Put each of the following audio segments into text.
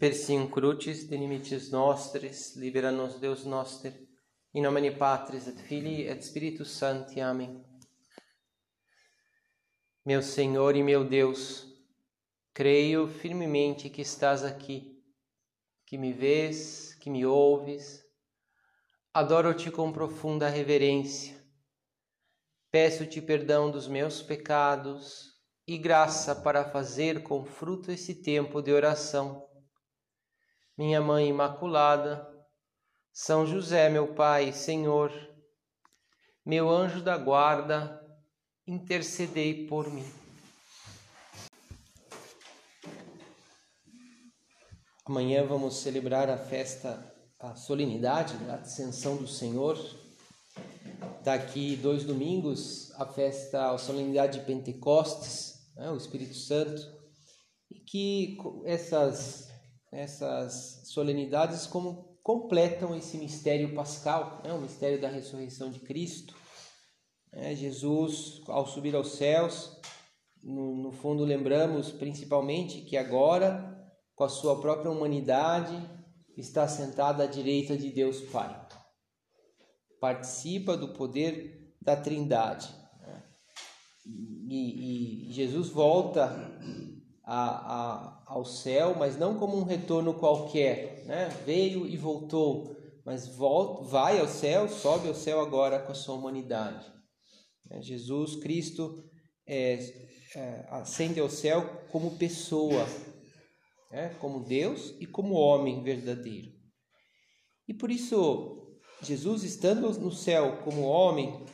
Persim crucis de limites nostris, libera nos Deus noster, in nomine Patris et Filii et Spiritus Sancti. Amém. Meu Senhor e meu Deus, creio firmemente que estás aqui, que me vês, que me ouves. Adoro-te com profunda reverência. Peço-te perdão dos meus pecados e graça para fazer com fruto esse tempo de oração minha Mãe Imaculada, São José, meu Pai, Senhor, meu anjo da guarda, intercedei por mim. Amanhã vamos celebrar a festa, a solenidade da Ascensão do Senhor. Daqui dois domingos, a festa, a solenidade de Pentecostes, né, o Espírito Santo, e que essas essas solenidades como completam esse mistério pascal, né? o mistério da ressurreição de Cristo. É, Jesus, ao subir aos céus, no, no fundo lembramos principalmente que agora, com a sua própria humanidade, está sentado à direita de Deus Pai. Participa do poder da Trindade. Né? E, e Jesus volta a, a, ao céu, mas não como um retorno qualquer, né? Veio e voltou, mas volta, vai ao céu, sobe ao céu agora com a sua humanidade. É, Jesus Cristo é, é, ascende ao céu como pessoa, é, como Deus e como homem verdadeiro. E por isso, Jesus estando no céu como homem,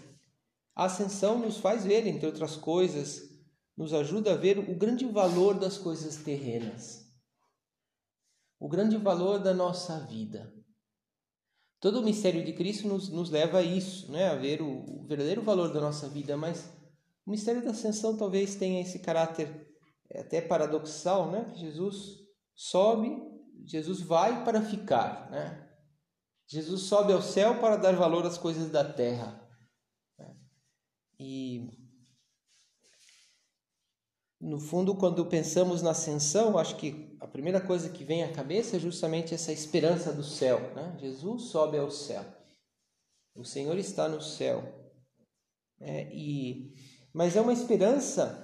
a ascensão nos faz ver, entre outras coisas, nos ajuda a ver o grande valor das coisas terrenas, o grande valor da nossa vida. Todo o mistério de Cristo nos, nos leva a isso, né? a ver o, o verdadeiro valor da nossa vida, mas o mistério da ascensão talvez tenha esse caráter é, até paradoxal, né? Jesus sobe, Jesus vai para ficar, né? Jesus sobe ao céu para dar valor às coisas da terra. Né? E no fundo, quando pensamos na ascensão, acho que a primeira coisa que vem à cabeça é justamente essa esperança do céu. Né? Jesus sobe ao céu. O Senhor está no céu. É, e, mas é uma esperança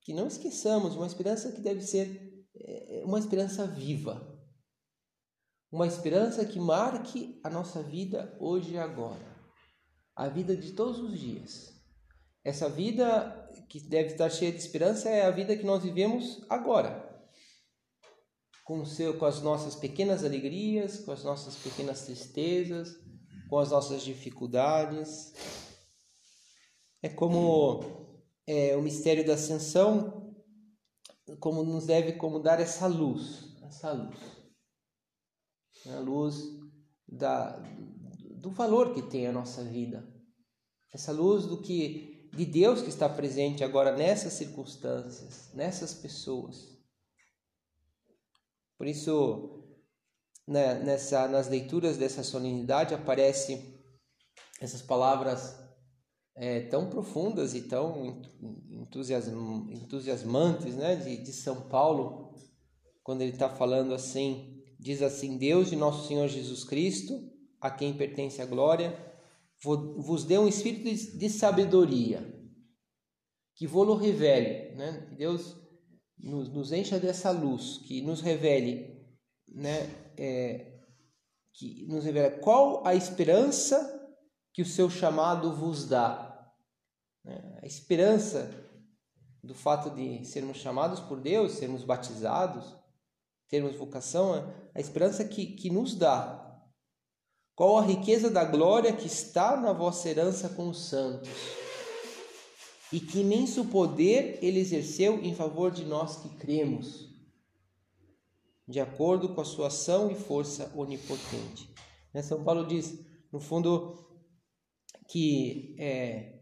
que não esqueçamos, uma esperança que deve ser é, uma esperança viva. Uma esperança que marque a nossa vida hoje e agora. A vida de todos os dias. Essa vida que deve estar cheia de esperança é a vida que nós vivemos agora. Com, seu, com as nossas pequenas alegrias, com as nossas pequenas tristezas, com as nossas dificuldades. É como é, o mistério da ascensão, como nos deve como dar essa luz, essa luz, a luz da, do valor que tem a nossa vida, essa luz do que de Deus que está presente agora nessas circunstâncias, nessas pessoas. Por isso, né, nessa, nas leituras dessa solenidade aparecem essas palavras é, tão profundas e tão entusiasmantes né, de, de São Paulo, quando ele está falando assim, diz assim, Deus de nosso Senhor Jesus Cristo, a quem pertence a glória, vos dê um espírito de sabedoria, que vos revele, né? que Deus nos, nos encha dessa luz, que nos revele, né? É, que nos revela qual a esperança que o seu chamado vos dá. Né? A esperança do fato de sermos chamados por Deus, sermos batizados, termos vocação, a esperança que, que nos dá qual a riqueza da glória que está na vossa herança com os santos? E que imenso poder ele exerceu em favor de nós que cremos, de acordo com a sua ação e força onipotente. Né? São Paulo diz, no fundo, que, é,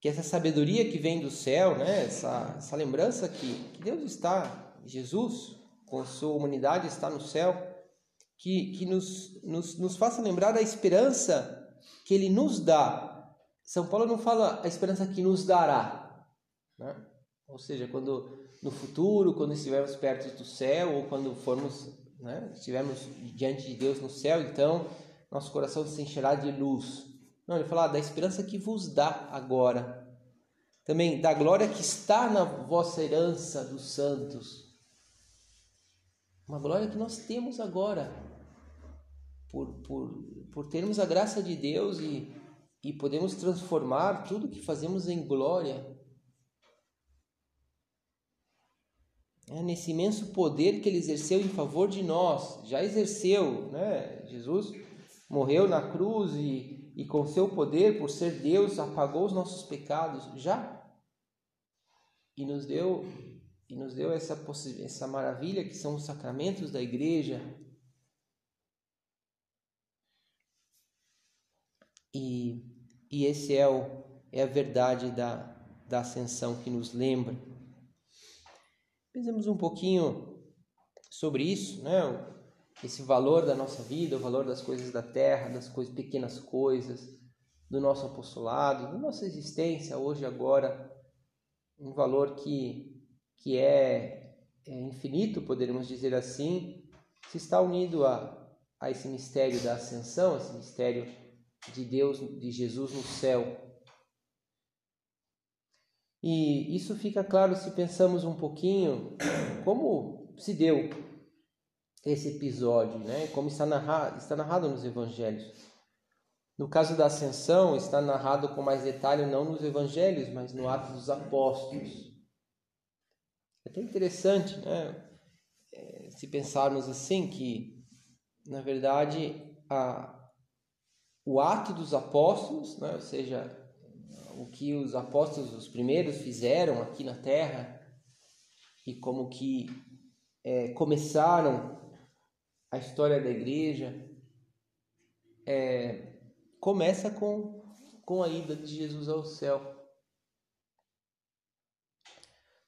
que essa sabedoria que vem do céu, né? essa, essa lembrança que, que Deus está, Jesus, com sua humanidade, está no céu que, que nos, nos, nos faça lembrar da esperança que Ele nos dá. São Paulo não fala a esperança que nos dará, né? ou seja, quando no futuro, quando estivermos perto do céu ou quando formos né? estivermos diante de Deus no céu, então nosso coração se encherá de luz. Não, ele fala ah, da esperança que vos dá agora. Também da glória que está na vossa herança dos santos. Uma glória que nós temos agora. Por, por, por termos a graça de Deus e, e podemos transformar tudo que fazemos em glória. É nesse imenso poder que ele exerceu em favor de nós, já exerceu, né? Jesus morreu na cruz e, e com seu poder, por ser Deus, apagou os nossos pecados, já. E nos deu e nos deu essa essa maravilha que são os sacramentos da igreja. E, e esse é, o, é a verdade da, da ascensão que nos lembra. Pensemos um pouquinho sobre isso, né? Esse valor da nossa vida, o valor das coisas da terra, das coisas, pequenas coisas, do nosso apostolado, da nossa existência hoje agora, um valor que, que é, é infinito, poderíamos dizer assim, se está unido a, a esse mistério da ascensão, esse mistério de Deus, de Jesus no céu. E isso fica claro se pensamos um pouquinho como se deu esse episódio, né? como está narrado, está narrado nos evangelhos. No caso da ascensão, está narrado com mais detalhe não nos evangelhos, mas no Atos dos Apóstolos. É até interessante, né? É, se pensarmos assim, que na verdade a, o ato dos apóstolos, né? ou seja, o que os apóstolos, os primeiros, fizeram aqui na terra e como que é, começaram a história da igreja, é, começa com, com a ida de Jesus ao céu.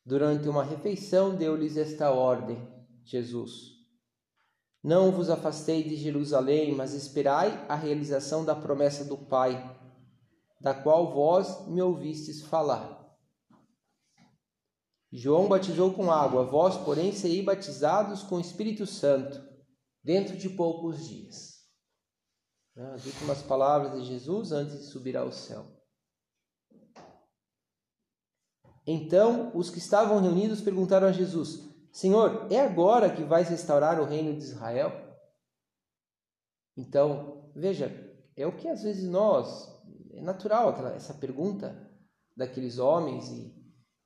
Durante uma refeição, deu-lhes esta ordem: Jesus. Não vos afastei de Jerusalém, mas esperai a realização da promessa do Pai da qual vós me ouvistes falar. João batizou com água, vós, porém, serei batizados com o Espírito Santo dentro de poucos dias. As últimas palavras de Jesus antes de subir ao céu. Então os que estavam reunidos perguntaram a Jesus: Senhor, é agora que vais restaurar o reino de Israel? Então, veja, é o que às vezes nós é natural aquela, essa pergunta daqueles homens e,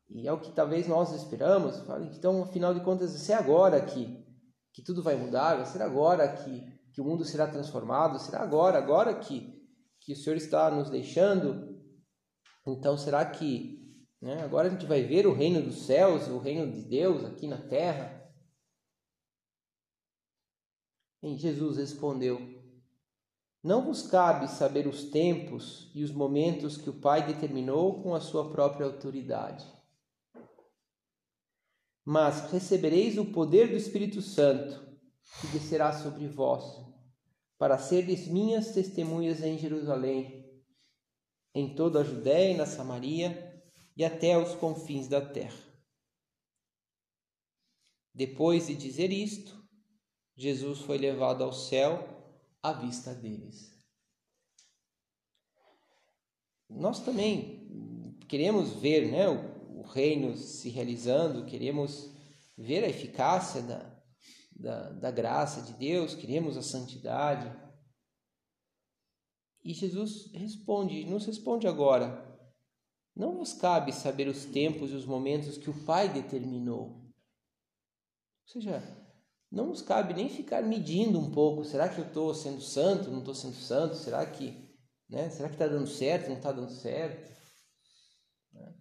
e é o que talvez nós esperamos. Então, afinal de contas, será agora que, que tudo vai mudar? Será agora que, que o mundo será transformado? Será agora, agora que, que o Senhor está nos deixando? Então, será que né, agora a gente vai ver o reino dos céus, o reino de Deus aqui na terra? E Jesus respondeu: não vos cabe saber os tempos e os momentos que o Pai determinou com a sua própria autoridade. Mas recebereis o poder do Espírito Santo, que descerá sobre vós, para seres minhas testemunhas em Jerusalém, em toda a Judéia e na Samaria e até os confins da terra. Depois de dizer isto, Jesus foi levado ao céu à vista deles. Nós também queremos ver né, o, o reino se realizando, queremos ver a eficácia da, da, da graça de Deus, queremos a santidade. E Jesus responde, nos responde agora: Não vos cabe saber os tempos e os momentos que o Pai determinou. Ou seja, não nos cabe nem ficar medindo um pouco, será que eu estou sendo santo, não estou sendo santo, será que né, será que está dando certo, não está dando certo? Né?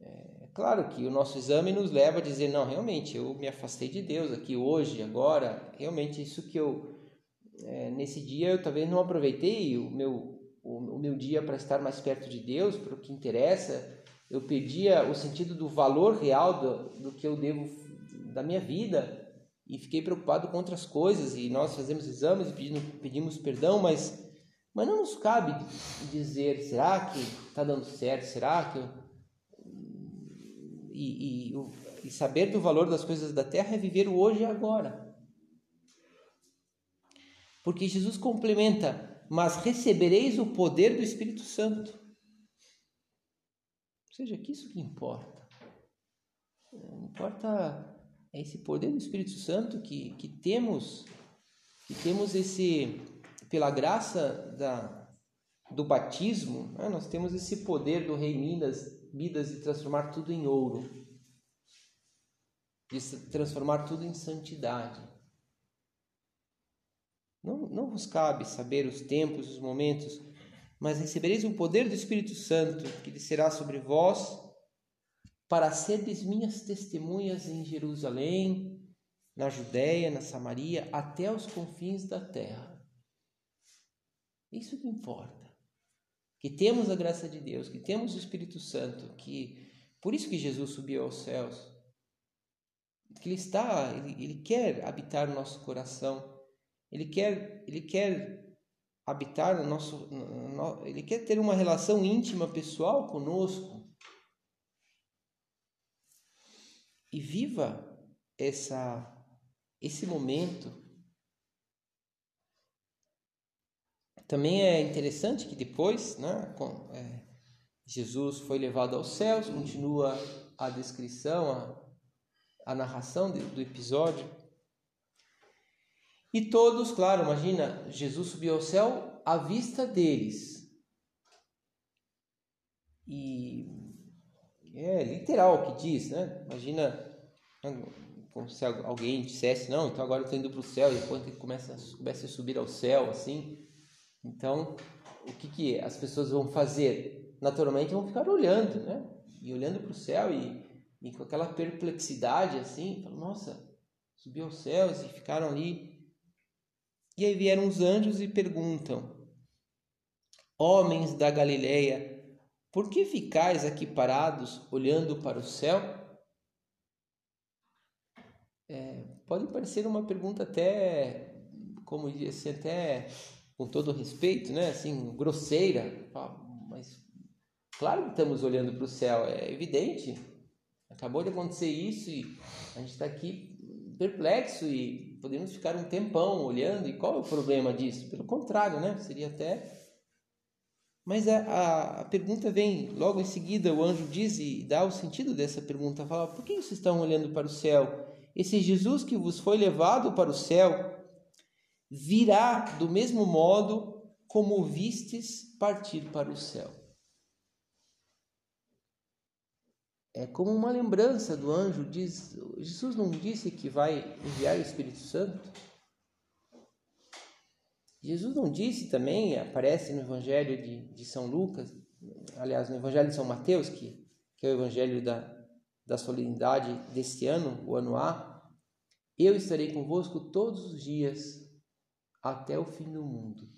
É, é claro que o nosso exame nos leva a dizer, não, realmente, eu me afastei de Deus aqui hoje, agora, realmente isso que eu, é, nesse dia eu talvez não aproveitei o meu, o, o meu dia para estar mais perto de Deus, para o que interessa, eu perdia o sentido do valor real do, do que eu devo, da minha vida, e fiquei preocupado com outras coisas e nós fazemos exames e pedimos, pedimos perdão, mas, mas não nos cabe dizer, será que está dando certo, será que... E, e, e, saber do valor das coisas da terra é viver o hoje e agora. Porque Jesus complementa: Mas recebereis o poder do Espírito Santo. Ou seja, que isso que importa. Importa é esse poder do Espírito Santo que, que temos, que temos esse, pela graça da, do batismo, né? nós temos esse poder do Rei Midas, Midas de transformar tudo em ouro, de transformar tudo em santidade. Não, não vos cabe saber os tempos, os momentos, mas recebereis o poder do Espírito Santo, que descerá sobre vós, para serdes minhas testemunhas em Jerusalém, na Judéia, na Samaria, até os confins da terra. Isso que importa. Que temos a graça de Deus, que temos o Espírito Santo, que por isso que Jesus subiu aos céus. Que ele está, ele, ele quer habitar no nosso coração. Ele quer, ele quer habitar no nosso, no, ele quer ter uma relação íntima, pessoal conosco. E viva essa esse momento. Também é interessante que depois, né, com, é, Jesus foi levado aos céus, continua a descrição, a, a narração do episódio. E todos, claro, imagina, Jesus subiu ao céu à vista deles. E é literal o que diz, né? Imagina como se alguém dissesse, não, então agora eu estou indo para o céu, e depois começa, começa a subir ao céu, assim. Então, o que, que as pessoas vão fazer? Naturalmente vão ficar olhando, né? E olhando para o céu e, e, com aquela perplexidade, assim, nossa, subiu aos céus e ficaram ali. E aí vieram os anjos e perguntam, homens da Galileia, por que ficais aqui parados, olhando para o céu? É, pode parecer uma pergunta até, como disse, até com todo respeito, né? Assim, grosseira, mas claro que estamos olhando para o céu, é evidente. Acabou de acontecer isso e a gente está aqui perplexo e podemos ficar um tempão olhando. E qual é o problema disso? Pelo contrário, né? Seria até mas a, a, a, pergunta vem logo em seguida, o anjo diz e dá o sentido dessa pergunta, fala, por que vocês estão olhando para o céu? Esse Jesus que vos foi levado para o céu virá do mesmo modo como vistes partir para o céu. É como uma lembrança do anjo, diz, Jesus não disse que vai enviar o Espírito Santo? Jesus não disse também, aparece no Evangelho de, de São Lucas, aliás, no Evangelho de São Mateus, que, que é o Evangelho da, da solenidade deste ano, o ano A, eu estarei convosco todos os dias até o fim do mundo.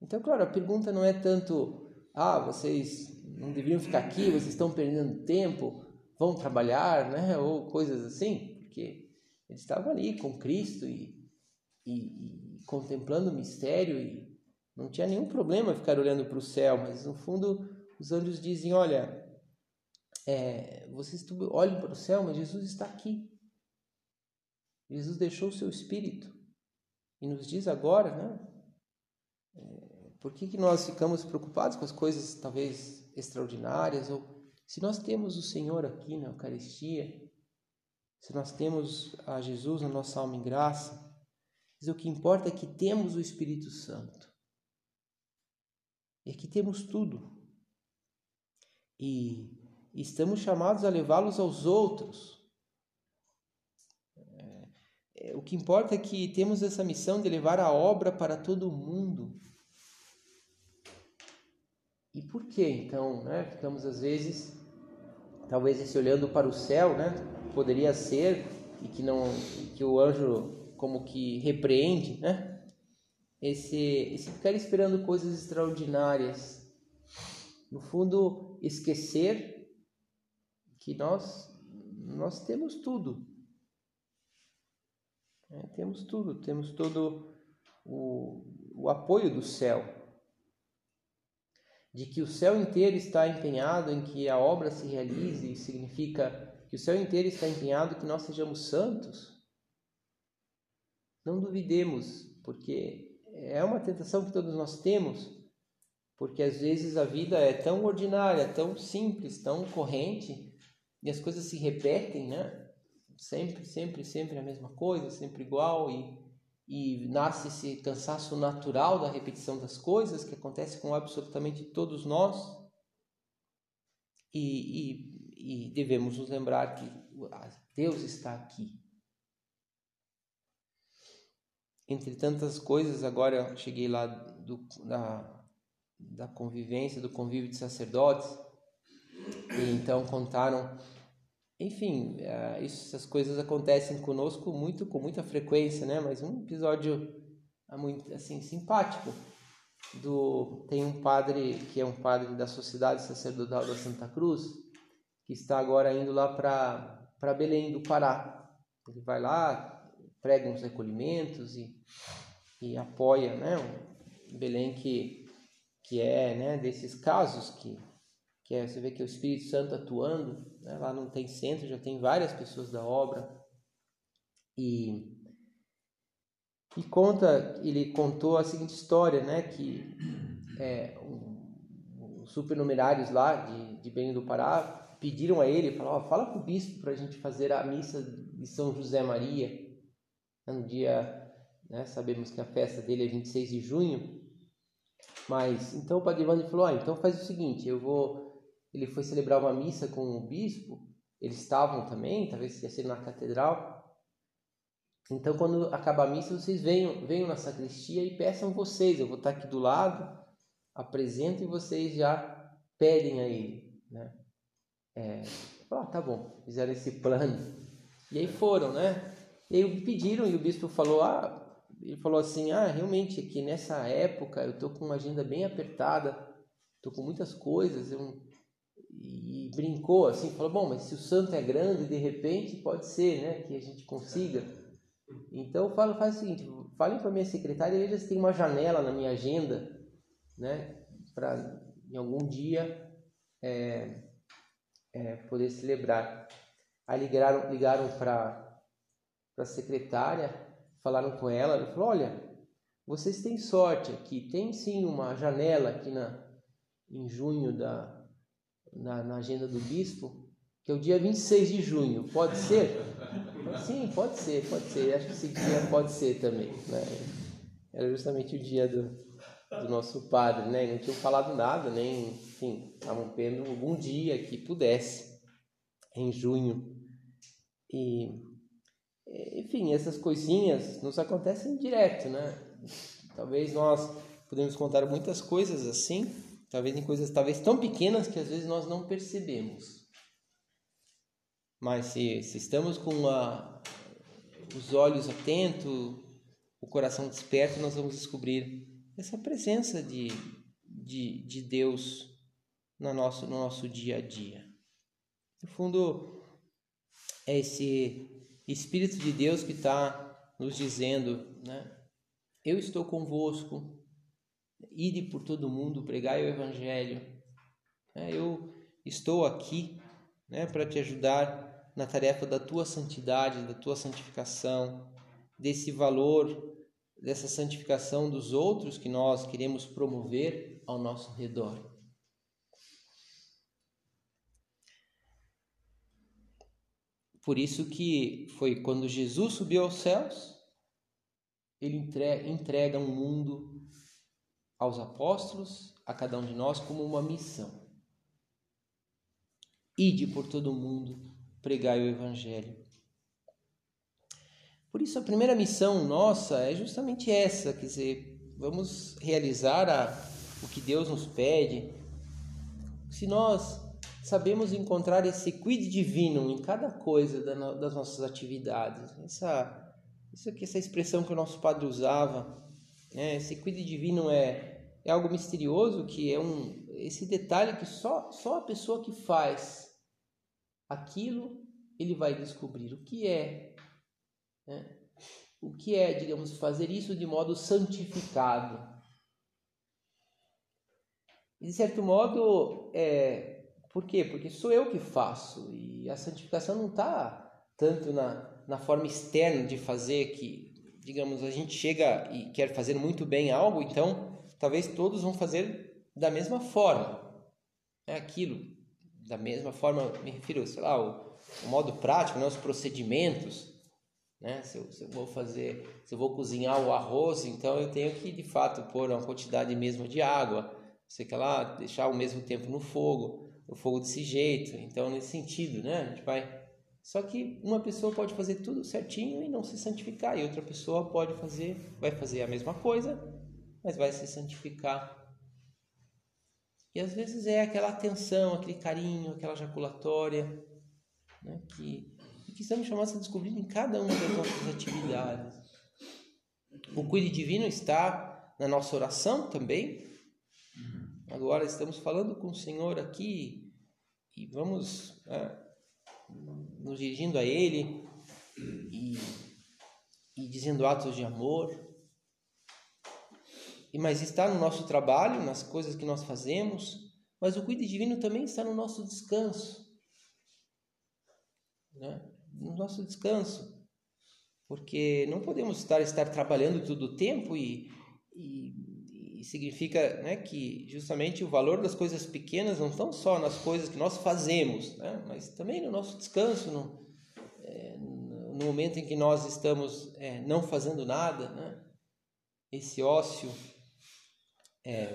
Então, claro, a pergunta não é tanto, ah, vocês não deveriam ficar aqui, vocês estão perdendo tempo, vão trabalhar, né, ou coisas assim, porque eles estavam ali com Cristo e, e, contemplando o mistério e não tinha nenhum problema ficar olhando para o céu, mas no fundo os anjos dizem: Olha, é, vocês olhem para o céu, mas Jesus está aqui. Jesus deixou o seu espírito e nos diz agora, né? Por que, que nós ficamos preocupados com as coisas talvez extraordinárias? Ou se nós temos o Senhor aqui na Eucaristia, se nós temos a Jesus na nossa alma em graça, mas o que importa é que temos o Espírito Santo. É que temos tudo. E estamos chamados a levá-los aos outros. É, é, o que importa é que temos essa missão de levar a obra para todo o mundo. E por que então, né? Ficamos às vezes, talvez esse olhando para o céu, né? Poderia ser e que não, que o anjo como que repreende, né? Esse, esse ficar esperando coisas extraordinárias. No fundo, esquecer que nós nós temos tudo. É, temos tudo, temos todo o, o apoio do céu. De que o céu inteiro está empenhado em que a obra se realize, significa que o céu inteiro está empenhado que nós sejamos santos não duvidemos, porque é uma tentação que todos nós temos, porque às vezes a vida é tão ordinária, tão simples, tão corrente, e as coisas se repetem, né? Sempre, sempre, sempre a mesma coisa, sempre igual, e, e nasce esse cansaço natural da repetição das coisas, que acontece com absolutamente todos nós. E, e, e devemos nos lembrar que Deus está aqui. Entre tantas coisas, agora cheguei lá do, da, da convivência, do convívio de sacerdotes, e então contaram enfim, uh, essas coisas acontecem conosco muito com muita frequência, né? Mas um episódio ah, muito assim simpático do tem um padre que é um padre da Sociedade Sacerdotal da Santa Cruz que está agora indo lá para para Belém do Pará. Ele vai lá, prega uns recolhimentos e, e apoia, né? Belém que que é, né? Desses casos que que é, você vê que é o Espírito Santo atuando, né? lá não tem centro, já tem várias pessoas da obra. E, e conta, ele contou a seguinte história, né, que é, um, os supernumerários lá de, de Belém do Pará pediram a ele, falaram, oh, fala com o bispo para a gente fazer a missa de São José Maria, no dia, né, sabemos que a festa dele é 26 de junho, mas então o Padre Evandro falou, ah, então faz o seguinte, eu vou ele foi celebrar uma missa com o bispo, eles estavam também, talvez ia ser na catedral. Então, quando acaba a missa, vocês venham, venham na sacristia e peçam vocês. Eu vou estar aqui do lado, apresento e vocês já pedem a ele. Né? É, ah, tá bom, fizeram esse plano. E aí foram, né? E aí pediram e o bispo falou, ah, ele falou assim, ah, realmente aqui nessa época eu estou com uma agenda bem apertada, estou com muitas coisas, eu e brincou assim, falou: bom, mas se o santo é grande, de repente pode ser, né, que a gente consiga. Então fala, faz o seguinte: falem para minha secretária, veja se tem uma janela na minha agenda, né, para em algum dia é, é, poder celebrar. Aí ligaram, ligaram para a secretária, falaram com ela, ela falou: olha, vocês têm sorte aqui, tem sim uma janela aqui na, em junho da, na, na agenda do bispo, que é o dia 26 de junho. Pode ser? Sim, pode ser, pode ser. Acho que esse dia pode ser também. Né? Era justamente o dia do, do nosso padre, né? Não tinham falado nada, nem, enfim, estavam vendo algum dia que pudesse, em junho. E, enfim, essas coisinhas nos acontecem direto, né? Talvez nós podemos contar muitas coisas assim, talvez em coisas talvez tão pequenas que às vezes nós não percebemos. Mas se, se estamos com a, os olhos atentos, o coração desperto, nós vamos descobrir essa presença de, de, de Deus no nosso, no nosso dia a dia. No fundo, é esse Espírito de Deus que está nos dizendo, né? Eu estou convosco ide por todo mundo, pregai o Evangelho. É, eu estou aqui né, para te ajudar na tarefa da tua santidade, da tua santificação, desse valor, dessa santificação dos outros que nós queremos promover ao nosso redor. Por isso que foi quando Jesus subiu aos céus, ele entrega um mundo aos apóstolos, a cada um de nós, como uma missão. Ide por todo o mundo, pregai o Evangelho. Por isso, a primeira missão nossa é justamente essa, quer dizer, vamos realizar a, o que Deus nos pede. Se nós sabemos encontrar esse quid divino em cada coisa das nossas atividades, essa, isso aqui, essa expressão que o nosso padre usava, né? esse quid divino é é algo misterioso que é um esse detalhe que só só a pessoa que faz aquilo ele vai descobrir o que é né? o que é digamos fazer isso de modo santificado e de certo modo é por quê porque sou eu que faço e a santificação não está tanto na, na forma externa de fazer que digamos, a gente chega e quer fazer muito bem algo, então talvez todos vão fazer da mesma forma. É aquilo, da mesma forma, me refiro, sei lá, o, o modo prático, né, os procedimentos. Né? Se eu, se, eu, vou fazer, se eu vou cozinhar o arroz, então eu tenho que de fato pôr uma quantidade mesmo de água, sei que lá, deixar o mesmo tempo no fogo, o fogo desse jeito. Então, nesse sentido, né? A gente vai. Só que uma pessoa pode fazer tudo certinho e não se santificar, e outra pessoa pode fazer, vai fazer a mesma coisa, mas vai se santificar. E às vezes é aquela atenção, aquele carinho, aquela jaculatória, né? que, que estamos chamados a descobrir em cada uma das nossas atividades. O cuide divino está na nossa oração também, Agora estamos falando com o Senhor aqui e vamos é, nos dirigindo a Ele e, e dizendo atos de amor. E mas está no nosso trabalho, nas coisas que nós fazemos, mas o cuidado divino também está no nosso descanso, né? no nosso descanso, porque não podemos estar estar trabalhando todo o tempo e, e significa né, que justamente o valor das coisas pequenas não estão só nas coisas que nós fazemos, né, mas também no nosso descanso, no, é, no momento em que nós estamos é, não fazendo nada, né, esse ócio é,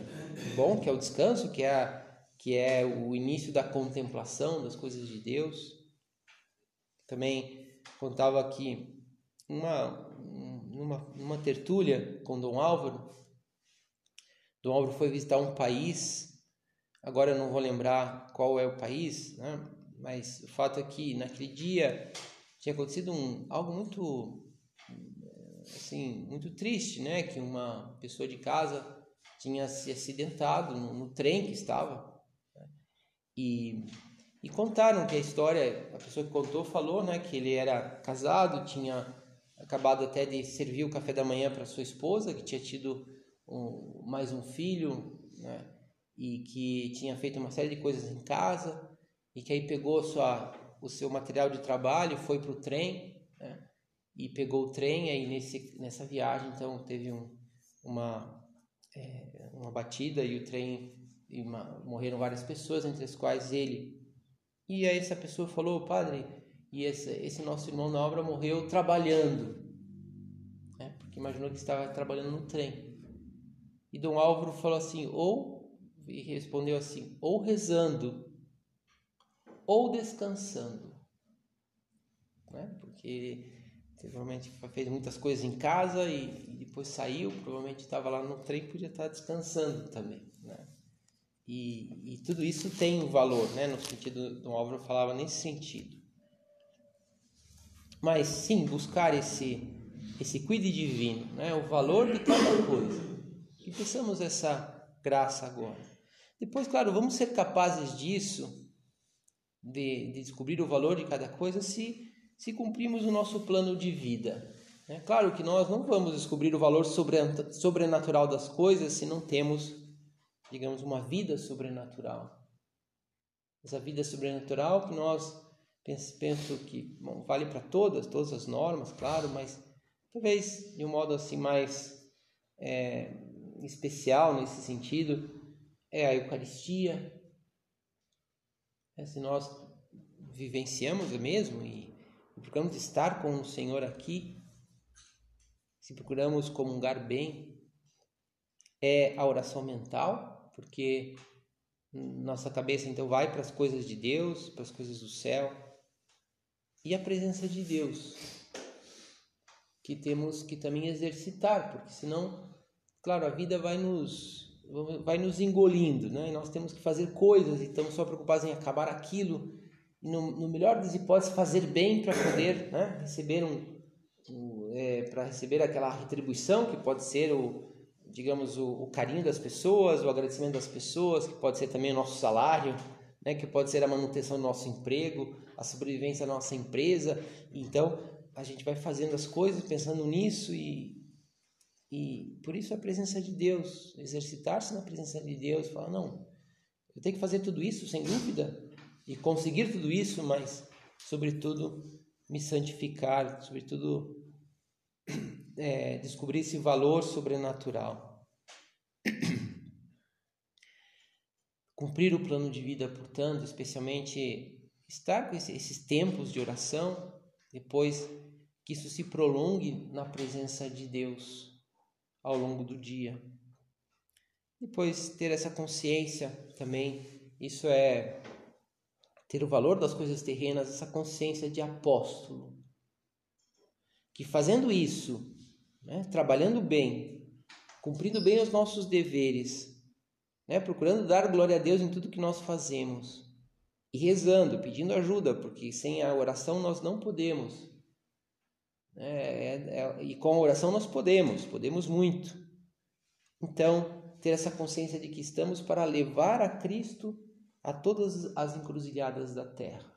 bom, que é o descanso, que é, a, que é o início da contemplação das coisas de Deus. Também contava aqui uma, uma, uma tertúlia com Dom Álvaro, Dom Álvaro foi visitar um país, agora eu não vou lembrar qual é o país, né? mas o fato é que naquele dia tinha acontecido um, algo muito assim muito triste, né? Que uma pessoa de casa tinha se acidentado no, no trem que estava né? e e contaram que a história, a pessoa que contou falou, né, que ele era casado, tinha acabado até de servir o café da manhã para sua esposa, que tinha tido um, mais um filho, né? E que tinha feito uma série de coisas em casa e que aí pegou sua, o seu material de trabalho, foi para o trem, né? E pegou o trem aí nesse, nessa viagem, então teve um, uma, é, uma batida e o trem e uma, morreram várias pessoas, entre as quais ele. E aí essa pessoa falou, padre, e esse, esse nosso irmão na obra morreu trabalhando, né? porque imaginou que estava trabalhando no trem. E Dom Álvaro falou assim, ou, e respondeu assim, ou rezando, ou descansando. Né? Porque provavelmente fez muitas coisas em casa e, e depois saiu, provavelmente estava lá no trem, podia estar descansando também. Né? E, e tudo isso tem um valor, né? no sentido, Dom Álvaro falava nesse sentido. Mas sim, buscar esse, esse cuide divino, né? o valor de cada coisa que peçamos essa graça agora. Depois, claro, vamos ser capazes disso, de, de descobrir o valor de cada coisa, se, se cumprirmos o nosso plano de vida. É claro que nós não vamos descobrir o valor sobrenatural das coisas se não temos, digamos, uma vida sobrenatural. Essa vida sobrenatural que nós penso, penso que bom, vale para todas, todas as normas, claro, mas talvez de um modo assim mais é, especial nesse sentido é a Eucaristia. É, se nós vivenciamos mesmo e, e procuramos estar com o Senhor aqui, se procuramos comungar bem, é a oração mental, porque nossa cabeça então vai para as coisas de Deus, para as coisas do céu, e a presença de Deus, que temos que também exercitar, porque senão claro, a vida vai nos vai nos engolindo, né? E nós temos que fazer coisas e estamos só preocupados em acabar aquilo no, no melhor das hipóteses fazer bem para poder, né? Receber um, um é, para receber aquela retribuição que pode ser o digamos o, o, carinho das pessoas, o agradecimento das pessoas, que pode ser também o nosso salário, né? Que pode ser a manutenção do nosso emprego, a sobrevivência da nossa empresa. Então a gente vai fazendo as coisas pensando nisso e e por isso a presença de Deus, exercitar-se na presença de Deus, falar, não, eu tenho que fazer tudo isso sem dúvida e conseguir tudo isso, mas sobretudo me santificar, sobretudo é, descobrir esse valor sobrenatural. Cumprir o plano de vida, portanto, especialmente estar com esses tempos de oração, depois que isso se prolongue na presença de Deus ao longo do dia. Depois ter essa consciência também, isso é ter o valor das coisas terrenas, essa consciência de apóstolo. Que fazendo isso, né, trabalhando bem, cumprindo bem os nossos deveres, né, procurando dar glória a Deus em tudo que nós fazemos, e rezando, pedindo ajuda, porque sem a oração nós não podemos. É, é, é, e com a oração nós podemos, podemos muito. Então, ter essa consciência de que estamos para levar a Cristo a todas as encruzilhadas da terra.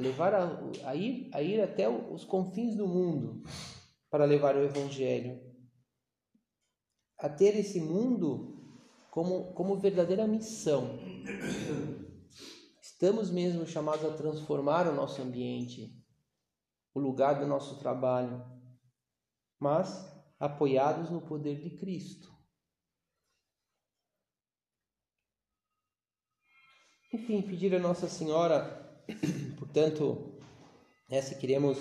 Levar a, a, ir, a ir até os confins do mundo para levar o Evangelho. A ter esse mundo como, como verdadeira missão. Estamos mesmo chamados a transformar o nosso ambiente, o lugar do nosso trabalho, mas apoiados no poder de Cristo. Enfim, pedir a Nossa Senhora, portanto, né, se queremos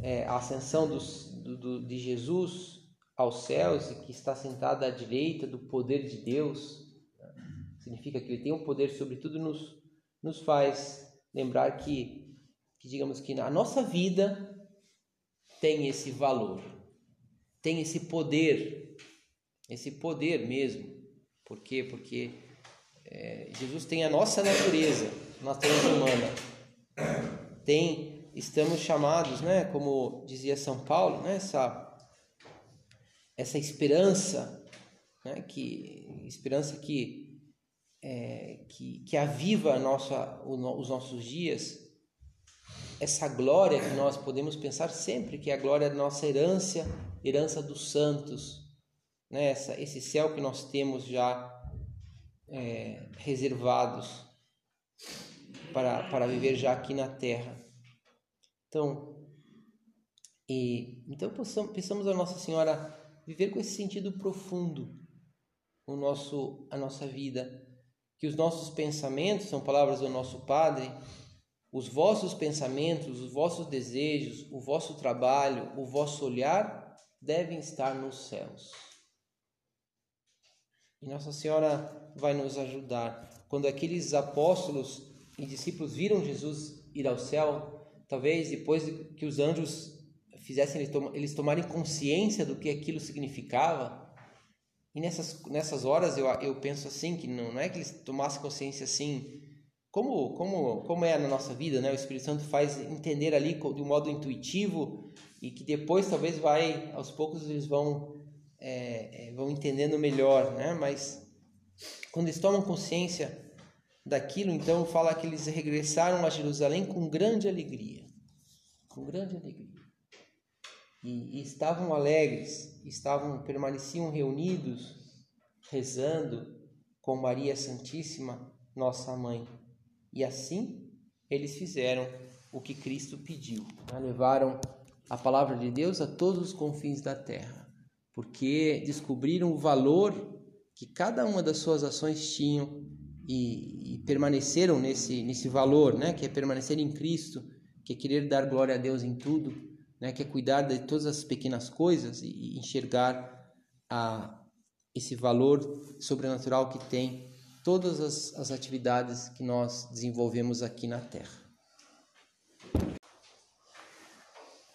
é, a ascensão dos, do, de Jesus aos céus e que está sentado à direita do poder de Deus, né, significa que Ele tem um poder sobre tudo, nos, nos faz lembrar que que digamos que a nossa vida tem esse valor, tem esse poder, esse poder mesmo. Por quê? Porque é, Jesus tem a nossa natureza, natureza humana. Tem, estamos chamados, né, como dizia São Paulo, né, essa essa esperança, né, que esperança que é, que, que aviva nossa, os nossos dias, essa glória que nós podemos pensar sempre que é a glória da nossa herança, herança dos santos, né? Essa, esse céu que nós temos já é, reservados para, para viver já aqui na terra. Então, e, então pensamos a Nossa Senhora viver com esse sentido profundo o nosso, a nossa vida, que os nossos pensamentos, são palavras do nosso Padre, os vossos pensamentos, os vossos desejos, o vosso trabalho, o vosso olhar devem estar nos céus. E Nossa Senhora vai nos ajudar. Quando aqueles apóstolos e discípulos viram Jesus ir ao céu, talvez depois que os anjos fizessem eles tomarem consciência do que aquilo significava, e nessas, nessas horas eu, eu penso assim, que não, não é que eles tomassem consciência assim, como, como, como é na nossa vida, né? O Espírito Santo faz entender ali de um modo intuitivo e que depois talvez vai, aos poucos eles vão, é, é, vão entendendo melhor, né? Mas quando eles tomam consciência daquilo, então fala que eles regressaram a Jerusalém com grande alegria, com grande alegria. E, e estavam alegres, estavam permaneciam reunidos, rezando com Maria Santíssima, nossa mãe. E assim eles fizeram o que Cristo pediu, né? levaram a palavra de Deus a todos os confins da terra, porque descobriram o valor que cada uma das suas ações tinham e, e permaneceram nesse, nesse valor, né? que é permanecer em Cristo, que é querer dar glória a Deus em tudo, né? que é cuidar de todas as pequenas coisas e, enxergar a, esse valor sobrenatural que tem todas as, as atividades que nós desenvolvemos aqui na Terra.